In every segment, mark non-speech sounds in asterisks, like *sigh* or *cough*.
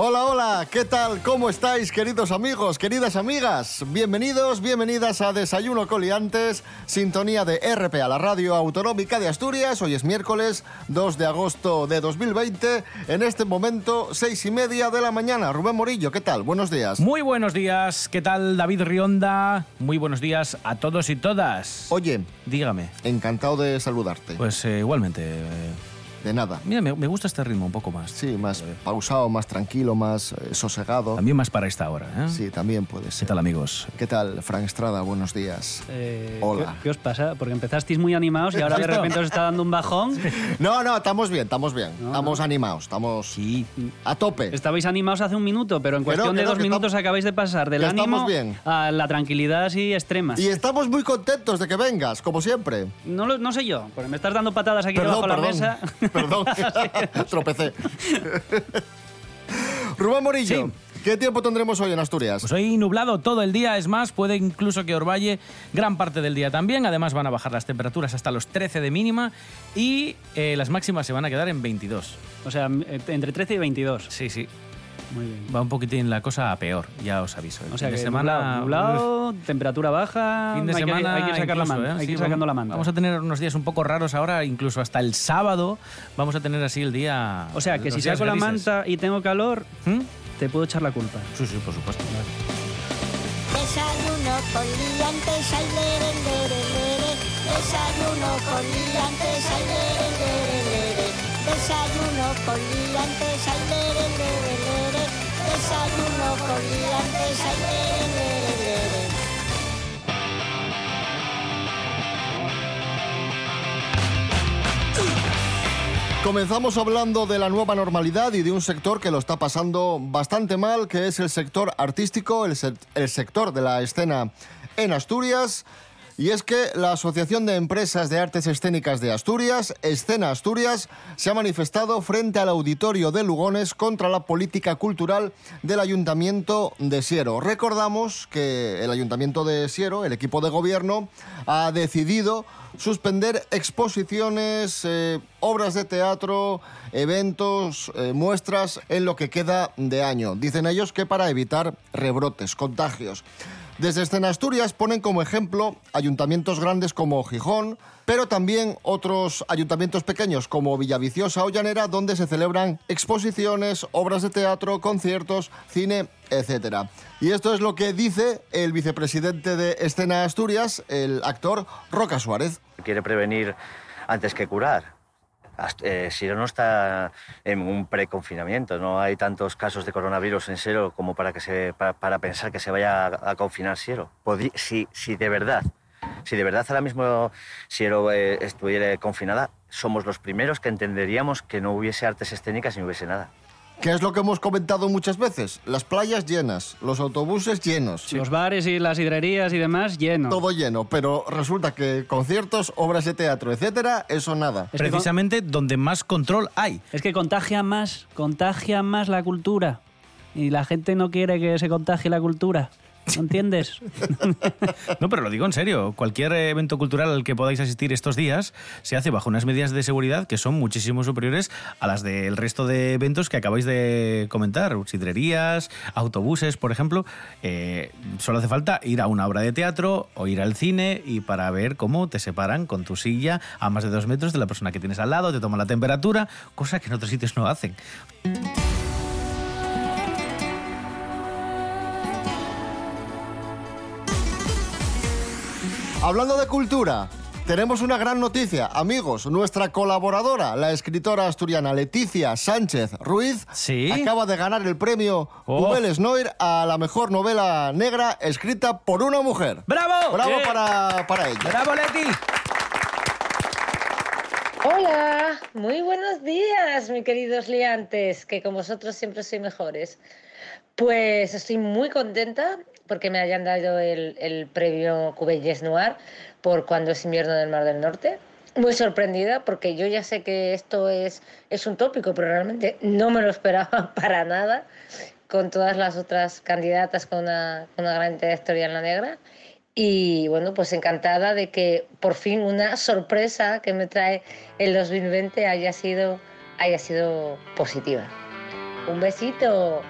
Hola, hola, ¿qué tal? ¿Cómo estáis, queridos amigos, queridas amigas? Bienvenidos, bienvenidas a Desayuno Coliantes, sintonía de RP a la Radio Autonómica de Asturias. Hoy es miércoles 2 de agosto de 2020. En este momento, seis y media de la mañana. Rubén Morillo, ¿qué tal? Buenos días. Muy buenos días, ¿qué tal David Rionda? Muy buenos días a todos y todas. Oye, Dígame. encantado de saludarte. Pues eh, igualmente. eh, De nada. mira, me, me gusta este ritmo un poco más. Sí, más pausado, más tranquilo, más eh, sosegado. También más para esta hora. ¿eh? Sí, también puede ¿Qué ser. tal, amigos? ¿Qué tal, Frank Estrada? Buenos días. Eh, Hola. ¿qué, qué os pasa? Porque empezasteis muy animados y ahora de repente os está dando un bajón. No, no, estamos bien, estamos bien. No, estamos animados, estamos Sí. a tope. Estabais animados hace un minuto, pero en cuestión de dos minutos estamos- acabáis de pasar del ánimo bien. a la tranquilidad así extrema. Y estamos muy contentos de que vengas, como siempre. No, lo- no sé yo, porque me estás dando patadas aquí Perdón, debajo de la mesa. *laughs* *laughs* Perdón, *laughs* tropecé. *laughs* Rubén Morillo, Sí. ¿qué tiempo tendremos hoy en Asturias? Pues hoy nublado todo el día, es más, puede incluso que Orvalle gran parte del día también. Además van a bajar las temperaturas hasta los 13 de mínima y eh, las máximas se van a quedar en 22. O sea, eh, entre 13 y 22. Sí, sí. Muy bien. Va un poquitín la cosa a peor, ya os aviso. El O sea fin que de semana... nublado, nublado, temperatura baja, Fin de hay, semana. que, hay que sacar la incluso, manta, ¿eh? hay que Sí, ir sacando vamos- la manta. Vamos a tener unos días un poco raros ahora, incluso hasta el sábado vamos a tener así el día. O sea, que si saco la manta y tengo calor, ¿Mm? te puedo echar la culpa. Sí, sí, por supuesto. Desayuno con liantes, ay, lere, lere, lere. Desayuno con liantes, ay, lere, lere, lere. Desayuno con liantes, ay, lere, lere, lere. Desayuno. Comenzamos hablando de la nueva normalidad y de un sector que lo está pasando bastante mal, que es el sector artístico, el, el sector de la escena en Asturias. Y es que la Asociación de Empresas de Artes Escénicas de Asturias, Escena Asturias, se ha manifestado frente al auditorio de Lugones contra la política cultural del Ayuntamiento de Siero. Recordamos que el Ayuntamiento de Siero, el equipo de gobierno, ha decidido suspender exposiciones, eh, obras de teatro, eventos, eh, muestras en lo que queda de año. Dicen ellos que para evitar rebrotes, contagios. Desde Escena Asturias ponen como ejemplo ayuntamientos grandes como Gijón, pero también otros ayuntamientos pequeños como Villaviciosa o Llanera, donde se celebran exposiciones, obras de teatro, conciertos, cine, etc. Y esto es lo que dice el vicepresidente de Escena Asturias, el actor Roca Suárez. quiere prevenir antes que curar. Eh, Siro no está en un preconfinamiento, no hay tantos casos de coronavirus en Siro como para, que se, para, pensar que se vaya a, confinar. Podri- si, de verdad, si de verdad ahora mismo Siro eh, estuviera confinada, somos los primeros que entenderíamos que no hubiese artes escénicas no hubiese nada. ¿Qué es lo que hemos comentado muchas veces? Las playas llenas, los autobuses llenos. Los bares y las hidrerías y demás, lleno. Todo lleno, pero resulta que conciertos, obras de teatro, etcétera, eso nada. Es que con- Precisamente donde más control hay. Es que contagia más, contagia más la cultura. Y la gente no quiere que se contagie la cultura. ¿No entiendes? *laughs* No, pero lo digo en serio. Cualquier evento cultural al que podáis asistir estos días se hace bajo unas medidas de seguridad que son muchísimo superiores a las del resto de eventos que acabáis de comentar. Sidrerías, autobuses, por ejemplo. Eh, solo hace falta ir a una obra de teatro o ir al cine y para ver cómo te separan con tu silla a más de dos metros de la persona que tienes al lado, te toman la temperatura, cosa que en otros sitios no hacen. Hablando de cultura, tenemos una gran noticia. Amigos, nuestra colaboradora, la escritora asturiana Leticia Sánchez Ruiz, Sí. acaba de ganar el premio Oh. Ubel Snoir a la mejor novela negra escrita por una mujer. ¡Bravo! Bravo para, para ella. ¡Bravo, Leti! Hola, muy buenos días, mis queridos liantes, que con vosotros siempre soy mejores. Pues estoy muy contenta porque me hayan dado el, el premio Cubelles Noir por Cuando es invierno del Mar del Norte. muy sorprendida porque yo ya sé que esto es, es un tópico, pero realmente no me lo esperaba *laughs* para nada con todas las otras candidatas con una, con una gran trayectoria en la negra. Y bueno, pues encantada de que por fin una sorpresa que me trae el 2020 haya sido, haya sido positiva. Un besito.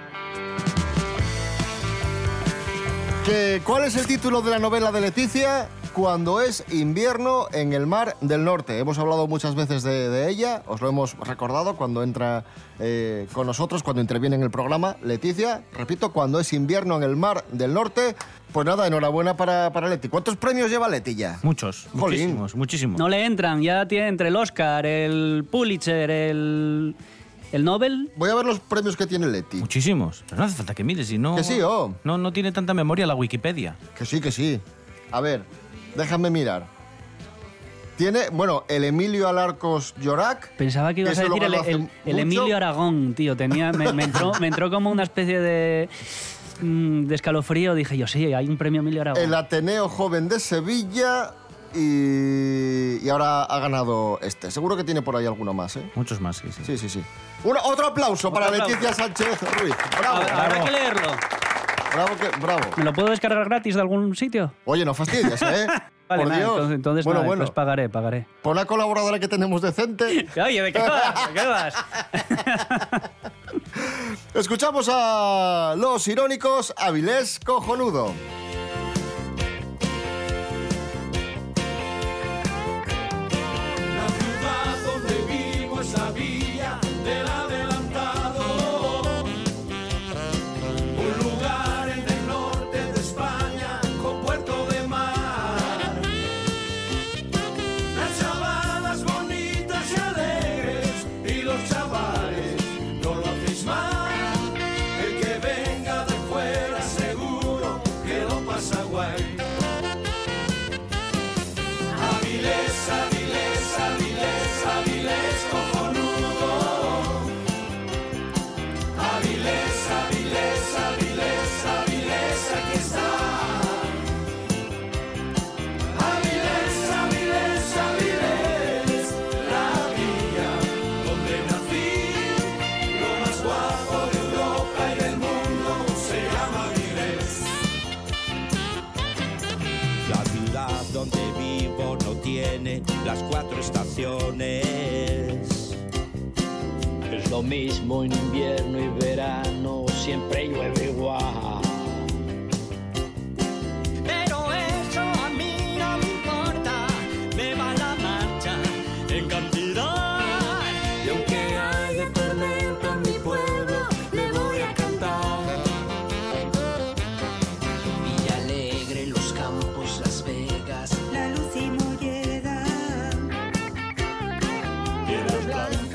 Que- ¿Cuál es el título de la novela de Leticia? Cuando es invierno en el Mar del Norte. Hemos hablado muchas veces de, de ella, os lo hemos recordado cuando entra eh, con nosotros, cuando interviene en el programa. Leticia, repito, cuando es invierno en el Mar del Norte. Pues nada, enhorabuena para, para Leti. ¿Cuántos premios lleva Leti ya? Muchos, Jolín. muchísimos, muchísimos. No le entran, ya tiene entre el Oscar, el Pulitzer, el, el Nobel. Voy a ver los premios que tiene Leti. Muchísimos. Pero no hace falta que mires, si no... Que sí, oh. No, no tiene tanta memoria la Wikipedia. Que sí, que sí. A ver, déjame mirar. Tiene, bueno, el Emilio Alarcos Llorac. Pensaba que ibas a decir el, el-. Emilio Aragón, tío. Tenía, me, me entró, me entró como una especie de, mm, de escalofrío. Dije yo, sí, hay un premio Emilio Aragón. El Ateneo Joven de Sevilla y, y ahora ha ganado este. Seguro que tiene por ahí alguno más, ¿eh? Muchos más, sí, sí. Sí, sí, sí. Una- otro aplauso para aplauso. Leticia Sánchez Ruiz. Bravo, Habrá habrá que leerlo. bravo, que- bravo. ¿Me lo puedo descargar gratis de algún sitio? Oye, no fastidies, ¿eh? *laughs* Vale, por nada, Dios. entonces, entonces bueno, nada, bueno. pues pagaré, pagaré. Por una colaboradora que tenemos decente. *laughs* Oye, ¿de qué vas? ¿De qué vas? *laughs* Escuchamos a los irónicos Avilés Cojonudo.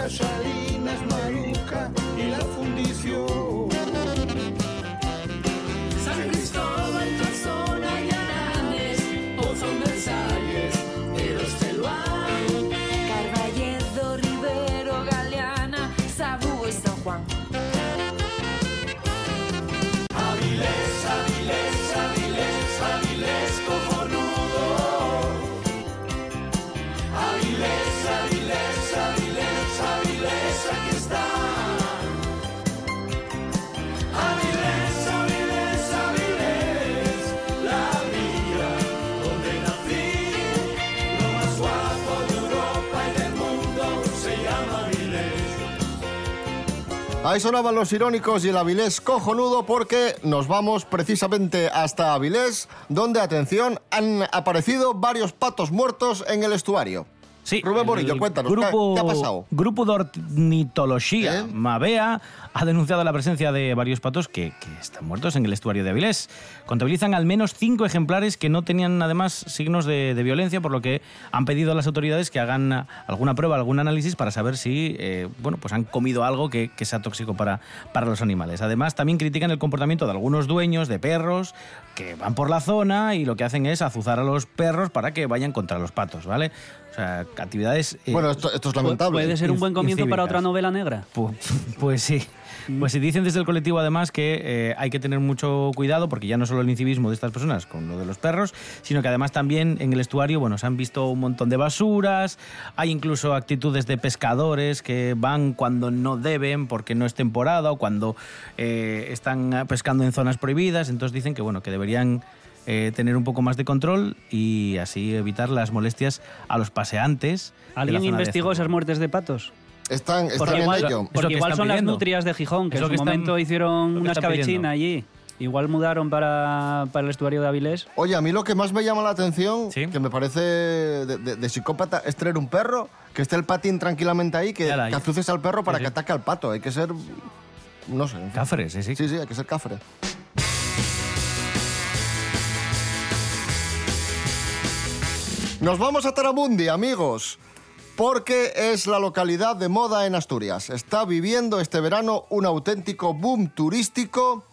cacharinas, marinhas. Ahí sonaban los irónicos y el Avilés cojonudo porque nos vamos precisamente hasta Avilés, donde, atención, han aparecido varios patos muertos en el estuario. Sí, Rubén Morillo, cuéntanos, ¿qué- grupo, qué ha pasado? Grupo de ornitología, ¿Eh? Mavea, ha denunciado la presencia de varios patos que, que están muertos en el estuario de Avilés. Contabilizan al menos cinco ejemplares que no tenían además signos de, de violencia, por lo que han pedido a las autoridades que hagan alguna prueba, algún análisis para saber si eh, bueno, pues han comido algo que, que sea tóxico para, para los animales. Además, también critican el comportamiento de algunos dueños de perros que van por la zona y lo que hacen es azuzar a los perros para que vayan contra los patos, ¿vale? O sea, actividades... eh, Bueno, esto, esto es lamentable. Puede ser un buen comienzo para otra novela negra. Pu- *laughs* Pues, sí. Pues se dicen desde el colectivo además que eh, hay que tener mucho cuidado porque ya no solo el incivismo de estas personas con lo de los perros, sino que además también en el estuario, bueno, se han visto un montón de basuras, hay incluso actitudes de pescadores que van cuando no deben porque no es temporada o cuando eh, están pescando en zonas prohibidas, entonces dicen que bueno, que deberían eh, tener un poco más de control y así evitar las molestias a los paseantes. ¿Alguien investigó esas muertes de patos? Están, están Porque en igual, ello. Porque que igual están son las pidiendo. nutrias de Gijón, que Es en su que están- momento hicieron lo que una están escabechina allí. Igual mudaron para, para el estuario de Avilés. Oye, a mí lo que más me llama la atención, Sí. que me parece de, de- de psicópata, es tener un perro, que esté el patín tranquilamente ahí, que, la que azuces al perro para Sí, que sí. ataque al pato. Hay que ser. No sé. Cáceres, sí, sí. Sí, sí, hay que ser cafre. Nos vamos a Taramundi, amigos, porque es la localidad de moda en Asturias. Está viviendo este verano un auténtico boom turístico,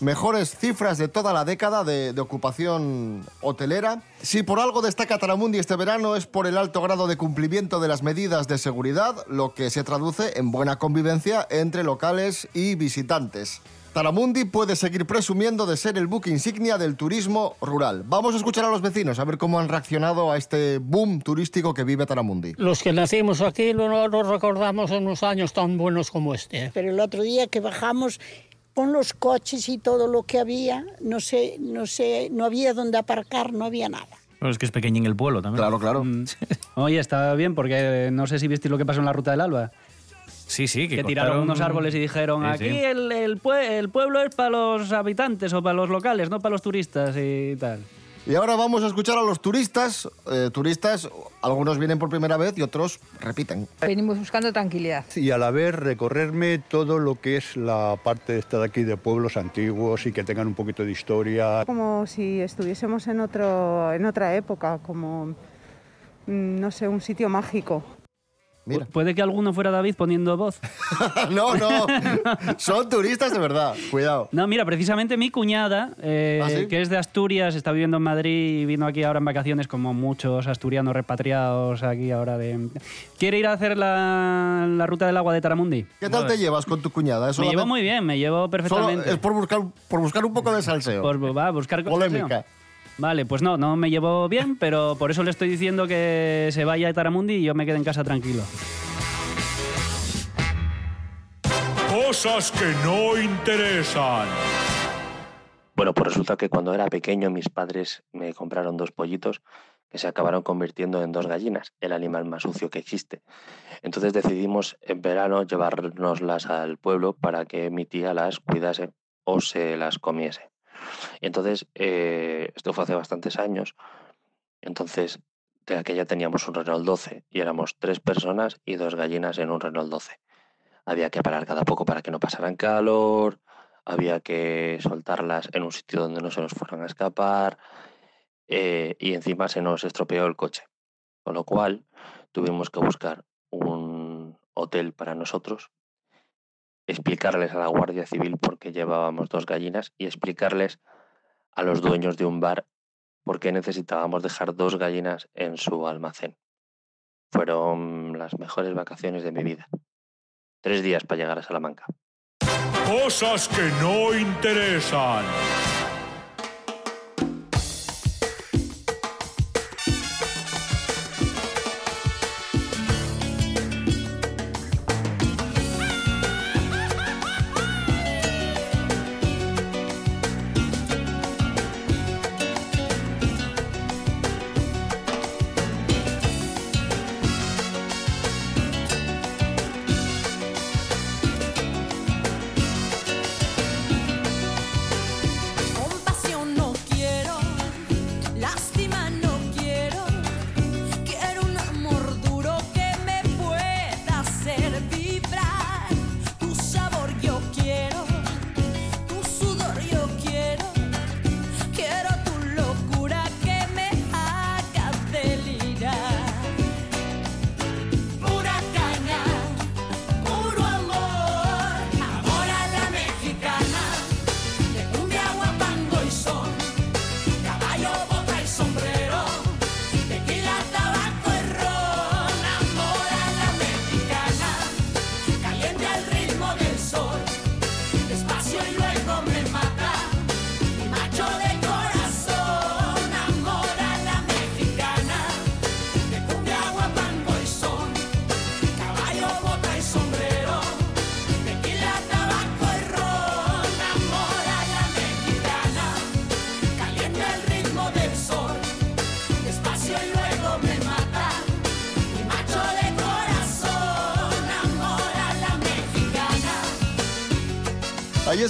mejores cifras de toda la década de, de ocupación hotelera. Si por algo destaca Taramundi este verano es por el alto grado de cumplimiento de las medidas de seguridad, lo que se traduce en buena convivencia entre locales y visitantes. Taramundi puede seguir presumiendo de ser el buque insignia del turismo rural. Vamos a escuchar a los vecinos a ver cómo han reaccionado a este boom turístico que vive Taramundi. Los que nacimos aquí no no recordamos unos años tan buenos como este. Pero el otro día que bajamos con los coches y todo lo que había, no sé, no sé, no había donde aparcar, no había nada. Bueno, es que es pequeñín el pueblo también. Claro, claro. *laughs* Oye, está bien, porque no sé si visteis lo que pasó en la Ruta del Alba. Sí, sí, que, Que tiraron cortaron- unos árboles y dijeron, Sí, aquí sí. El, el pue- el pueblo es para los habitantes o para los locales, no para los turistas y tal. Y ahora vamos a escuchar a los turistas. Eh, turistas, algunos vienen por primera vez y otros repiten. Venimos buscando tranquilidad. y a la vez recorrerme todo lo que es la parte esta de aquí de pueblos antiguos y que tengan un poquito de historia. Como si estuviésemos en, otro, en otra época, como, mm, no sé, un sitio mágico. Mira. Pu- Puede que alguno fuera David poniendo voz. *laughs* no, no. Son turistas de verdad. Cuidado. No, mira, precisamente mi cuñada, eh, ¿Ah, sí? que es de Asturias, está viviendo en Madrid y vino aquí ahora en vacaciones como muchos asturianos repatriados aquí ahora de... Quiere ir a hacer la, la ruta del agua de Taramundi. ¿Qué tal te llevas con tu cuñada? ¿Es Me llevo muy bien, me llevo solo perfectamente. es por buscar, por buscar un poco de salseo. Por va, buscar Polémica. Vale, pues no, no me llevo bien, pero por eso le estoy diciendo que se vaya a Taramundi y yo me quede en casa tranquilo. Cosas que no interesan. Bueno, pues resulta que cuando era pequeño mis padres me compraron dos pollitos que se acabaron convirtiendo en dos gallinas, el animal más sucio que existe. Entonces decidimos en verano llevárnoslas al pueblo para que mi tía las cuidase o se las comiese. Y entonces, eh, esto fue hace bastantes años, entonces de aquella teníamos un Renault 12 y éramos tres personas y dos gallinas en un Renault 12. Había que parar cada poco para que no pasaran calor, había que soltarlas en un sitio donde no se nos fueran a escapar eh, y encima se nos estropeó el coche. Con lo cual tuvimos que buscar un hotel para nosotros, explicarles a la Guardia Civil por qué llevábamos dos gallinas y explicarles a los dueños de un bar por qué necesitábamos dejar dos gallinas en su almacén. Fueron las mejores vacaciones de mi vida. Tres días para llegar a Salamanca. Cosas que no interesan.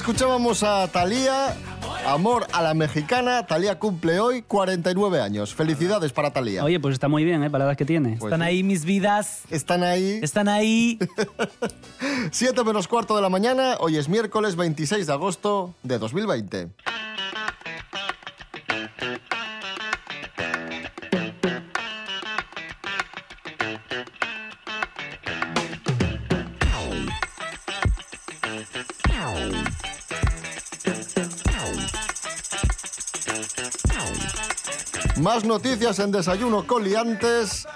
Escuchábamos a Talía, Amor a la Mexicana. Talía cumple hoy 49 años. Felicidades para Talía. Oye, pues está muy bien, ¿eh? Para la edad que tiene. Pues Están ahí mis vidas. Están ahí. Están ahí. *laughs* 7 menos cuarto de la mañana. Hoy es miércoles 26 de agosto de 2020. Más noticias en Desayuno Coliantes.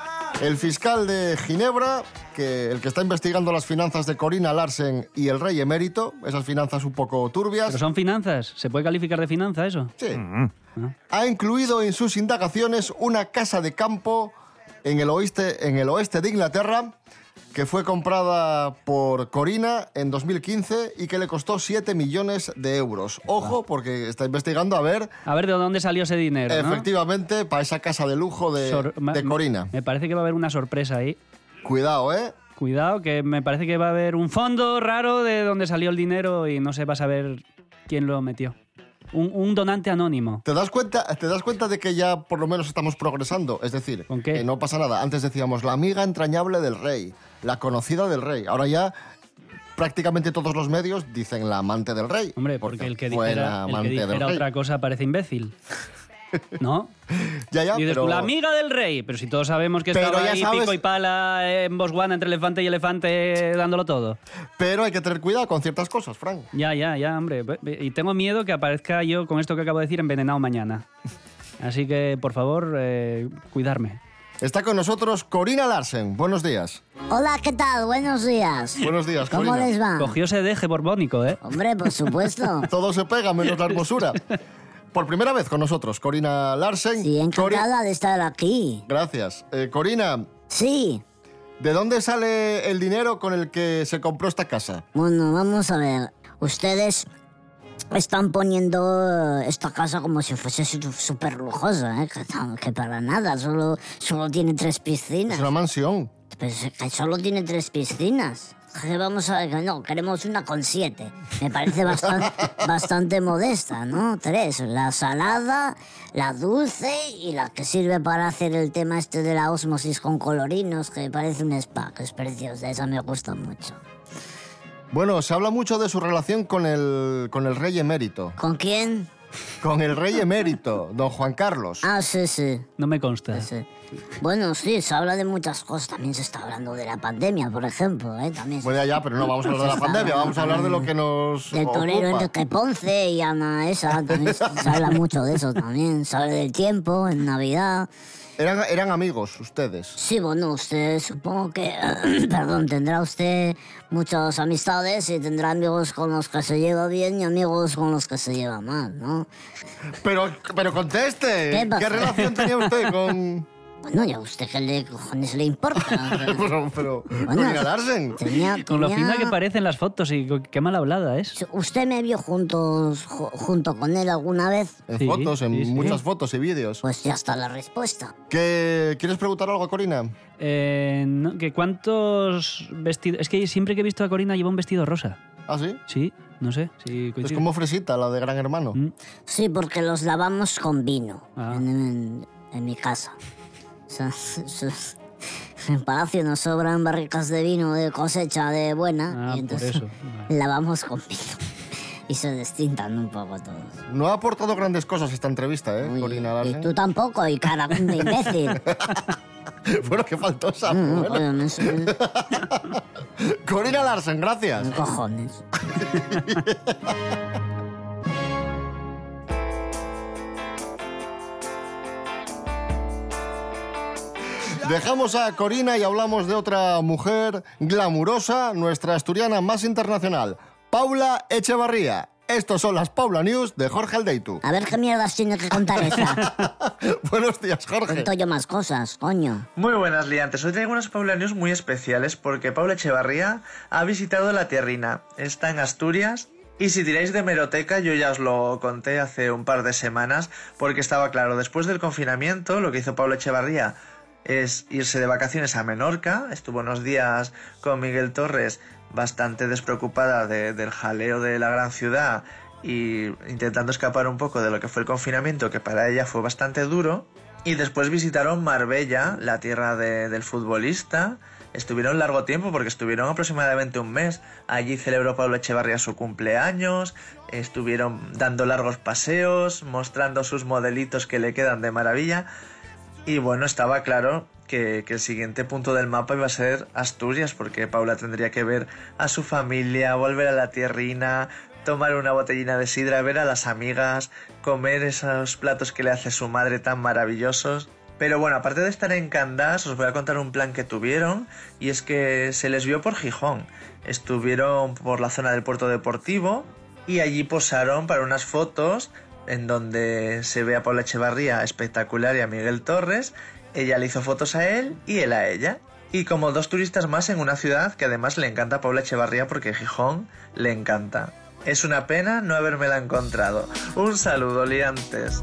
El fiscal de Ginebra, que el que está investigando las finanzas de Corina Larsen y el rey emérito, esas finanzas un poco turbias, Pero son finanzas. ¿Se puede calificar de finanza eso? Sí. ha incluido en sus indagaciones una casa de campo en el oeste, en el oeste de Inglaterra que fue comprada por Corina en 2015 y que le costó 7 millones de euros. Ojo, porque está investigando a ver, A ver de dónde salió ese dinero, ¿no? efectivamente, para esa casa de lujo de, Sor- ma- de Corina. Me parece que va a haber una sorpresa ahí. Cuidado, ¿eh? Cuidado, que me parece que va a haber un fondo raro de dónde salió el dinero y no se va a saber quién lo metió. Un, un donante anónimo. ¿Te das, cuenta, ¿Te das cuenta de que ya por lo menos estamos progresando? Es decir, que no pasa nada. Antes decíamos la amiga entrañable del rey, la conocida del rey. Ahora ya prácticamente todos los medios dicen la amante del rey. Hombre, porque el que dijera, el que dijera otra cosa parece imbécil. *laughs* ¿No? Ya, ya, y dices, pero- la amiga del rey. Pero si todos sabemos que estaba ahí sabes- pico y pala en Botswana entre elefante y elefante dándolo todo. Pero hay que tener cuidado con ciertas cosas, Frank. Ya, ya, ya, hombre. Y tengo miedo que aparezca yo con esto que acabo de decir envenenado mañana. Así que, por favor, eh, cuidarme. Está con nosotros Corina Larsen. Buenos días. Hola, ¿qué tal? Buenos días. Buenos días, ¿Cómo Corina. les va? Cogió ese deje borbónico, ¿eh? Hombre, por supuesto. *laughs* Todo se pega menos la hermosura. Por primera vez con nosotros, Corina Larsen. Sí, encantada de estar aquí. Gracias. Eh, Corina. Sí. ¿De dónde sale el dinero con el que se compró esta casa? Bueno, vamos a ver. Ustedes están poniendo esta casa como si fuese súper lujosa, ¿eh? Que, no- que para nada, solo, solo tiene tres piscinas. Es una mansión. Pues que solo tiene tres piscinas. Que vamos a no, queremos una con siete. Me parece bastante, *laughs* bastante modesta, ¿no? Tres, la salada, la dulce y la que sirve para hacer el tema este de la osmosis con colorinos, que parece un spa, que es preciosa, esa me gusta mucho. Bueno, se habla mucho de su relación con el, con el rey emérito. ¿Con quién? Con el rey emérito, don Juan Carlos. Ah, sí, sí. No me consta. Bueno, sí, se habla de muchas cosas. También se está hablando de la pandemia, por ejemplo, ¿eh? También se- Bueno, ya, pero no vamos a hablar de la pandemia, vamos a hablar de lo que nos Del torero ocupa. Enrique Ponce y Ana esa, también se habla mucho de eso también. Se habla del tiempo, en Navidad. Eran, eran amigos ustedes. Sí, bueno, usted supongo que, *clears throat* perdón, tendrá usted muchas amistades y tendrá amigos con los que se lleva bien y amigos con los que se lleva mal, ¿no? Pero, pero conteste. ¿Qué pasa? relación tenía usted con...? Bueno, ya a usted qué le cojones le importa. *laughs* pero, pero, Bueno, Corina Larsen. tenía- Con lo fina que parecen las fotos y qué mal hablada es. ¿Usted me vio juntos, ju- junto con él alguna vez? En Sí, fotos, en sí, sí. muchas fotos y vídeos. Pues ya está la respuesta. ¿Qué, ¿Quieres preguntar algo, Corina? Eh, no, que ¿Cuántos vestidos...? Es que siempre que he visto a Corina lleva un vestido rosa. ¿Ah, sí? Sí, no sé. Es como Fresita, la de Gran Hermano. Sí, porque los lavamos con vino Ah. en, en- en mi casa. *laughs* En Palacio nos sobran barricas de vino de cosecha de buena Ah, y por entonces eso. lavamos con vino. Y se distintan un poco todos. No ha aportado grandes cosas esta entrevista, ¿eh, Corina Y Larsen? tú tampoco, y cara de imbécil. *laughs* bueno, que faltó sapo. Mm, bueno. oye, me su- Corina Larsen, gracias. cojones. *laughs* Dejamos a Corina y hablamos de otra mujer glamurosa, nuestra asturiana más internacional, Paula Echevarría. Estos son las Paula News de Jorge Aldeitu. A ver qué mierdas tiene que contar esa. *laughs* Buenos días, Jorge. Cuento yo más cosas, coño. Muy buenas liantes, hoy traigo unas Paula News muy especiales porque Paula Echevarría ha visitado La Tierrina, está en Asturias y si tiráis de meroteca yo ya os lo conté hace un par de semanas porque estaba claro, después del confinamiento lo que hizo Paula Echevarría es irse de vacaciones a Menorca. Estuvo unos días con Miguel Torres bastante despreocupada de- del jaleo de la gran ciudad y intentando escapar un poco de lo que fue el confinamiento, que para ella fue bastante duro. Y después visitaron Marbella, la tierra de- del futbolista. Estuvieron largo tiempo porque estuvieron aproximadamente un mes. Allí celebró Pablo Echevarría su cumpleaños. Estuvieron dando largos paseos, mostrando sus modelitos que le quedan de maravilla. Y bueno, estaba claro que, el siguiente punto del mapa iba a ser Asturias, porque Paula tendría que ver a su familia, volver a la tierrina, tomar una botellina de sidra, ver a las amigas, comer esos platos que le hace su madre tan maravillosos. Pero bueno, aparte de estar en Candás, os voy a contar un plan que tuvieron, y es que se les vio por Gijón. Estuvieron por la zona del puerto deportivo y allí posaron para unas fotos en donde se ve a Paula Echevarría espectacular y a Miguel Torres. Ella le hizo fotos a él y él a ella. Y como dos turistas más en una ciudad que además le encanta a Paula Echevarría porque Gijón le encanta. Es una pena no habérmela encontrado. Un saludo, liantes.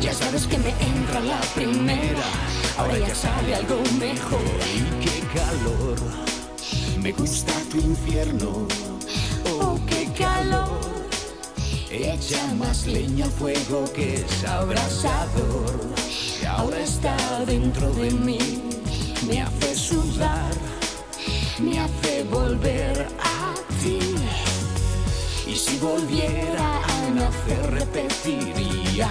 Ya sabes que me entra la primera. Ahora ya sale algo mejor. Y qué calor. Me gusta tu infierno. Oh, qué calor. Echa más leña al fuego que es abrasador. Y ahora está dentro de mí. Me hace sudar. Me hace volver a ti. Y si volviera a nacer repetiría.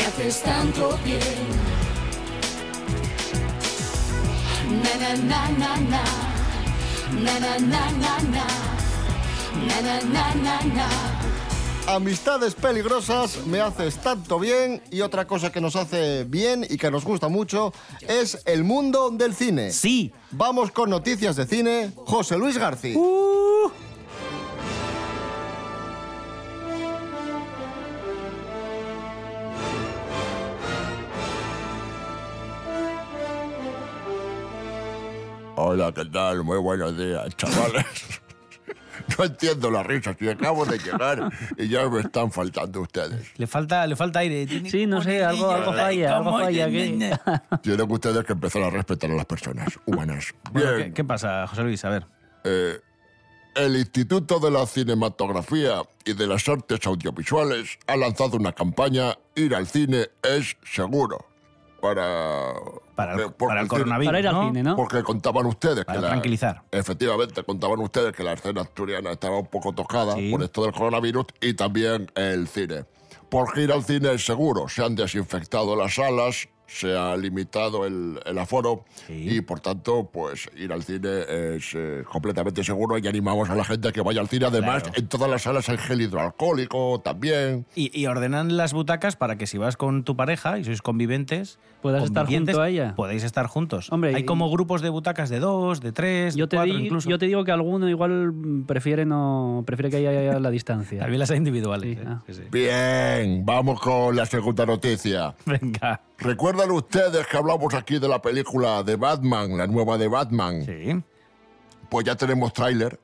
Me haces tanto bien. Na na na na na. Na na na na na. Na na na na na. Amistades peligrosas, me haces tanto bien y otra cosa que nos hace bien y que nos gusta mucho es el mundo del cine. Sí. Vamos con noticias de cine. José Luis García. Hola, ¿qué tal? Muy buenos días, chavales. *laughs* No entiendo la risa, si acabo de llegar y ya me están faltando ustedes. Le falta, le falta aire. Tiene Sí, no sé, algo, algo falla, algo falla. *laughs* Tienen ustedes que empezar a respetar a las personas humanas. Bueno, Bien. ¿qué, qué pasa, José Luis? A ver. Eh, el Instituto de la Cinematografía y de las Artes Audiovisuales ha lanzado una campaña Ir al cine es seguro. Para, Para el- eh, para el coronavirus, Para ir al ¿no? cine, ¿no? Porque contaban ustedes Para que la- tranquilizar. efectivamente, contaban ustedes que la escena asturiana estaba un poco tocada Sí. por esto del coronavirus y también el cine. Porque ir al cine es seguro. Se han desinfectado las salas, se ha limitado el, el aforo y, por tanto, pues ir al cine es eh, completamente seguro y animamos a la gente a que vaya al cine. Además, Claro. en todas las salas hay gel hidroalcohólico también. Y, y ordenan las butacas para que si vas con tu pareja y sois conviventes, Puedas estar convivientes, junto a ella. Podéis estar juntos. Hombre, Hay y- como grupos de butacas de dos, de tres, Yo de te, cuatro di- incluso. yo te digo que alguno igual prefiere no prefiere que haya la distancia. También las hay individuales. Sí, ¿eh? ah. Sí, sí. Bien, vamos con la segunda noticia. Venga. ¿Recuerdan ustedes que hablamos aquí de la película de Batman, la nueva de Batman? Sí. Pues ya tenemos tráiler.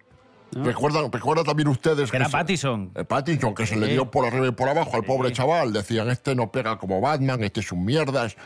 ¿Recuerdan, ¿Recuerdan también ustedes Que era se- Pattinson. eh, Pattinson, que se le dio por arriba y por abajo al pobre chaval. Decían, este no pega como Batman, este es un mierdas,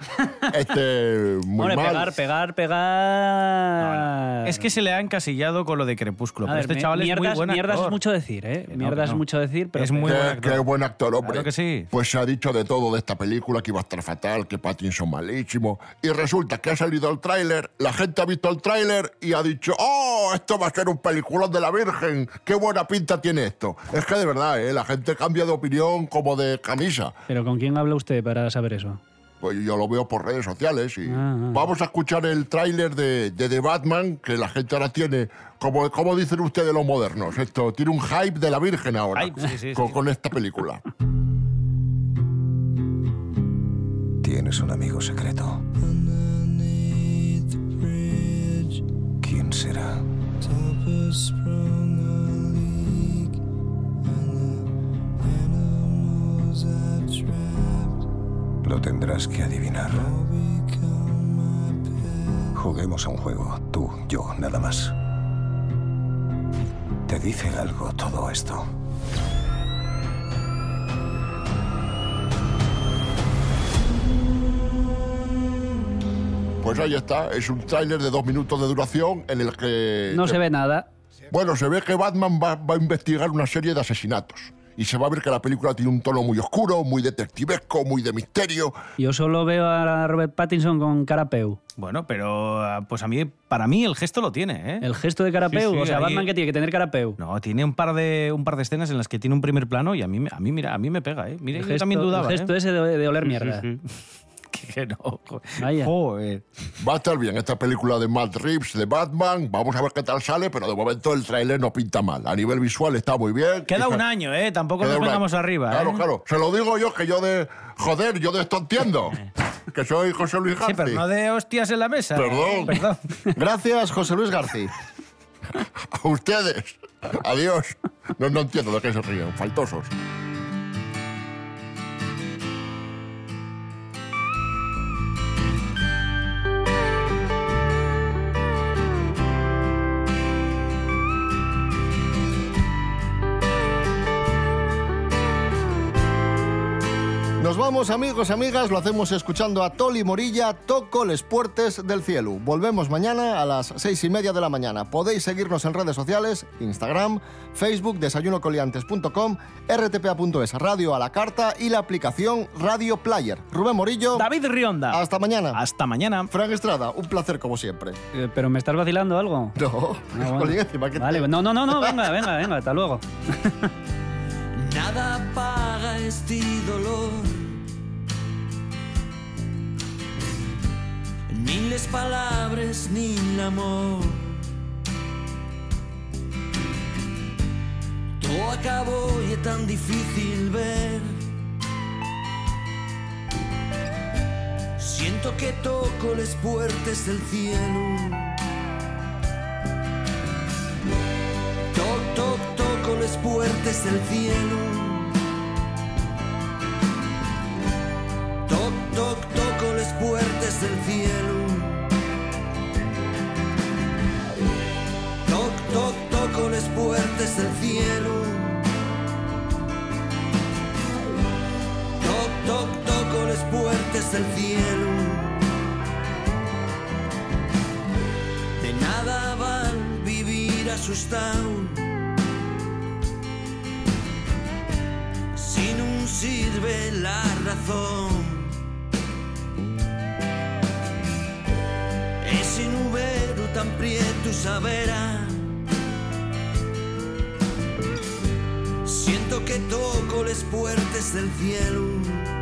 este muy *laughs* Hombre, mal. pegar, pegar, pegar. Es que se le ha encasillado con lo de Crepúsculo. A pero ver, este chaval es mierdas, muy buen mierdas actor. es mucho decir, ¿eh? Que no, mierdas no. es mucho decir, pero. Es muy Qué, buen actor. qué buen actor, hombre. Claro que sí. Pues se ha dicho de todo de esta película, que iba a estar fatal, que Pattinson malísimo. Y resulta que ha salido el tráiler, la gente ha visto el tráiler y ha dicho, ¡Oh, esto va a ser un peliculón de la Virgen! ¡Qué buena pinta tiene esto! Es que de verdad, ¿eh? la gente cambia de opinión como de camisa. Pero ¿con quién habla usted para saber eso? Pues yo lo veo por redes sociales y Ah, ah. vamos a escuchar el tráiler de, de The Batman, que la gente ahora tiene, como, como dicen ustedes los modernos, esto tiene un hype de la Virgen ahora Hype, sí, sí, con, sí. con esta película. Tienes un amigo secreto. ¿Quién será? Lo tendrás que adivinar. Juguemos a un juego, tú, yo, nada más. ¿Te dice algo todo esto? Pues ahí está, es un tráiler de dos minutos de duración en el que... No se ve nada. Bueno, se ve que Batman va, va a investigar una serie de asesinatos. Y se va a ver que la película tiene un tono muy oscuro, muy detectivesco, muy de misterio. Yo solo veo a Robert Pattinson con carapeu. Bueno, pero ah, pues a mí, para mí el gesto lo tiene, ¿eh? El gesto de carapeu. Sí, sí, o sea, ahí- Batman que tiene que tener carapeu. No, tiene un par de un par de escenas en las que tiene un primer plano y a mí, me- a mí mira, a mí me pega, ¿eh? Mira, El yo gesto, también dudaba. el gesto ¿eh? ese de, de oler Sí, sí, mierda. sí. *laughs* Que no. Vaya. Joder. Va a estar bien esta película de Matt Reeves de Batman. Vamos a ver qué tal sale, pero de momento el tráiler no pinta mal. A nivel visual está muy bien. Queda un año, ¿eh? Tampoco nos vengamos arriba, Claro, ¿eh? claro. Se lo digo yo, que yo de... Joder, yo de esto entiendo. *laughs* que soy José Luis Sí, García. pero no de hostias en la mesa. Perdón. Perdón. *laughs* Gracias, José Luis García. A ustedes. Adiós. No, no entiendo de qué se ríen. Faltosos. Amigos, amigas, lo hacemos escuchando a Toli Morilla, Toco les puertes del cielo. Volvemos mañana a las seis y media de la mañana. Podéis seguirnos en redes sociales, Instagram, Facebook, desayunocoliantes.com, rtpa.es, Radio a la Carta y la aplicación Radio Player. Rubén Morillo. David Rionda. Hasta mañana. Hasta mañana. Frank Estrada, un placer como siempre. Eh, ¿Pero me estás vacilando algo? No, Ah, *laughs* bueno. Encima Vale, te- no, no, no, no, venga, venga, venga, hasta luego. *laughs* *laughs* Nada apaga este dolor. Ni les palabras ni l'amor. Todo acabó y es tan difícil ver. Siento que toco las puertas del cielo. Toc, toc, toco las puertas del cielo. Toc, toc, toco las puertas del cielo. Del cielo. De nada va vivir asustado. Si no sirve la razón. Ese nubero tan prieto saberá. Siento que toco las puertas del cielo.